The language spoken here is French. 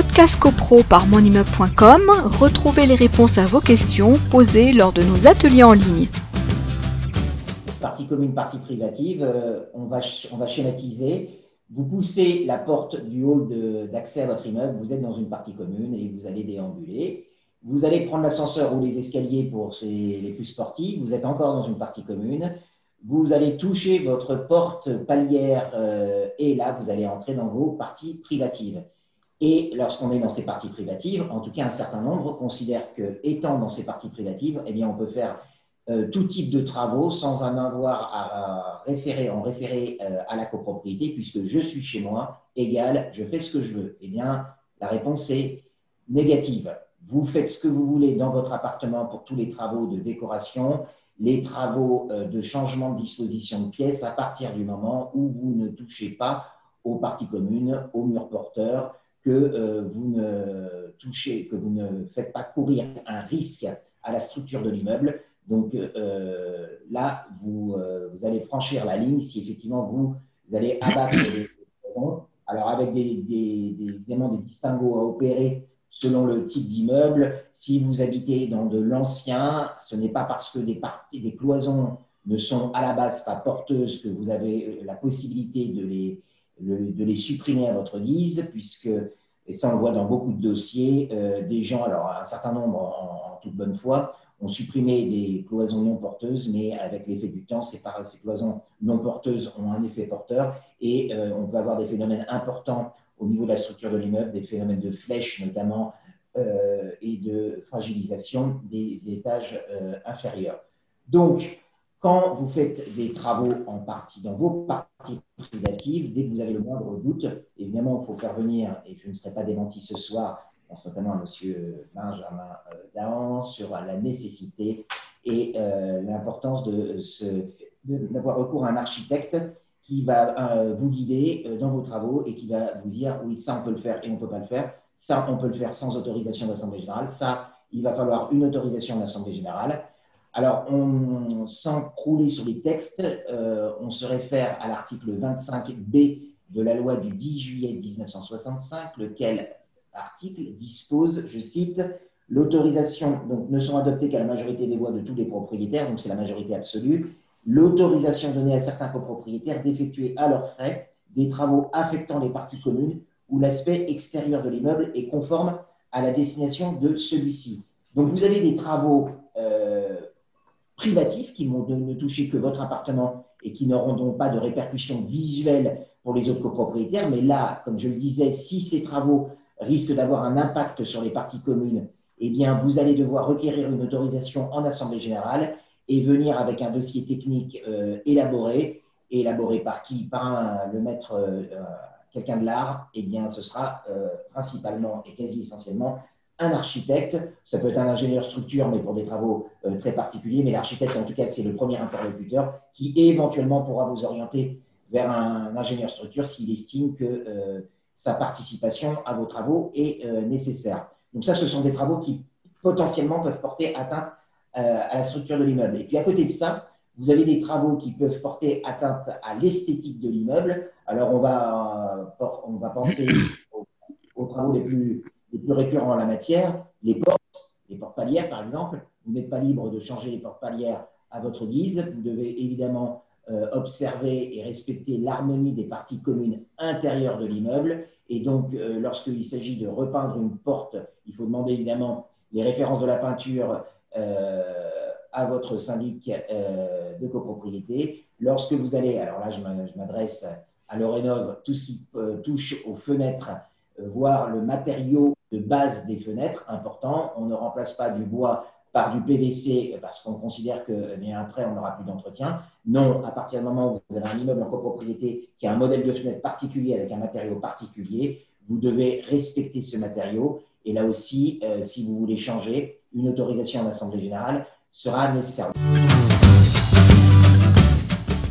Podcast CoPro par monimmeuble.com, retrouvez les réponses à vos questions posées lors de nos ateliers en ligne. Partie commune, partie privative, euh, on, va, on va schématiser. Vous poussez la porte du hall d'accès à votre immeuble, vous êtes dans une partie commune et vous allez déambuler. Vous allez prendre l'ascenseur ou les escaliers pour les plus sportifs, vous êtes encore dans une partie commune. Vous allez toucher votre porte palière euh, et là, vous allez entrer dans vos parties privatives. Et lorsqu'on est dans ces parties privatives, en tout cas un certain nombre considèrent que, étant dans ces parties privatives, eh bien, on peut faire euh, tout type de travaux sans en avoir à, référer, en référer euh, à la copropriété, puisque je suis chez moi, égal, je fais ce que je veux. Eh bien, la réponse est négative. Vous faites ce que vous voulez dans votre appartement pour tous les travaux de décoration, les travaux euh, de changement de disposition de pièces à partir du moment où vous ne touchez pas aux parties communes, aux murs porteurs, que euh, vous ne touchez, que vous ne faites pas courir un risque à la structure de l'immeuble. Donc euh, là, vous, vous, allez franchir la ligne si effectivement vous, allez abattre les maisons. Alors avec évidemment des distinguos à opérer selon le type d'immeuble. Si vous habitez dans de l'ancien, ce n'est pas parce que des cloisons ne sont à la base pas porteuses que vous avez la possibilité de les, de les supprimer à votre guise, puisque, et ça on le voit dans beaucoup de dossiers, euh, des gens, alors un certain nombre en, toute bonne foi, ont supprimé des cloisons non porteuses, mais avec l'effet du temps, ces, cloisons non porteuses ont un effet porteur et euh, on peut avoir des phénomènes importants au niveau de la structure de l'immeuble, des phénomènes de flèche notamment euh, et de fragilisation des étages inférieurs. Donc, quand vous faites des travaux en partie, dans vos parties privatives, dès que vous avez le moindre doute, évidemment, il faut faire venir, et je ne serai pas démenti ce soir, notamment à M. Benjamin euh, Dahan, sur la nécessité et l'importance d'avoir recours à un architecte qui va euh, vous guider euh, dans vos travaux et qui va vous dire oui, ça on peut le faire et on ne peut pas le faire. Ça, on peut le faire sans autorisation d'Assemblée générale. Ça, il va falloir une autorisation d'Assemblée générale. Alors, sans crouler sur les textes, euh, on se réfère à l'article 25b de la loi du 10 juillet 1965, lequel article dispose, je cite, l'autorisation donc ne sont adoptées qu'à la majorité des voix de tous les propriétaires, donc c'est la majorité absolue, l'autorisation donnée à certains copropriétaires d'effectuer à leurs frais des travaux affectant les parties communes où l'aspect extérieur de l'immeuble est conforme à la destination de celui-ci. Donc vous avez des travaux euh, privatifs qui vont ne toucher que votre appartement et qui n'auront donc pas de répercussions visuelles pour les autres copropriétaires. Mais là, comme je le disais, si ces travaux risquent d'avoir un impact sur les parties communes, eh bien, vous allez devoir requérir une autorisation en Assemblée générale et venir avec un dossier technique euh, élaboré, élaboré par qui? Par le maître, euh, euh, quelqu'un de l'art, eh bien, ce sera principalement et quasi essentiellement un architecte. Ça peut être un ingénieur structure, mais pour des travaux très particuliers. Mais l'architecte, en tout cas, c'est le premier interlocuteur qui éventuellement pourra vous orienter vers un ingénieur structure s'il estime que sa participation à vos travaux est nécessaire. Donc ça, ce sont des travaux qui potentiellement peuvent porter atteinte euh, à la structure de l'immeuble. Et puis à côté de ça, vous avez des travaux qui peuvent porter atteinte à l'esthétique de l'immeuble. Alors on va, euh, on va penser aux, travaux les plus, les plus récurrents en la matière, les portes, les portes palières par exemple. Vous n'êtes pas libre de changer les portes palières à votre guise. Vous devez évidemment euh, observer et respecter l'harmonie des parties communes intérieures de l'immeuble. Et donc, lorsqu'il s'agit de repeindre une porte, il faut demander évidemment les références de la peinture euh, à votre syndic euh, de copropriété. Lorsque vous allez, alors là je m'adresse à Lorénov, tout ce qui euh, touche aux fenêtres, voir le matériau de base des fenêtres, important. On ne remplace pas du bois par du PVC parce qu'on considère que eh après on n'aura plus d'entretien. Non, à partir du moment où vous avez un immeuble en copropriété qui a un modèle de fenêtre particulier avec un matériau particulier, vous devez respecter ce matériau. Et là aussi, si vous voulez changer, une autorisation en Assemblée générale sera nécessaire.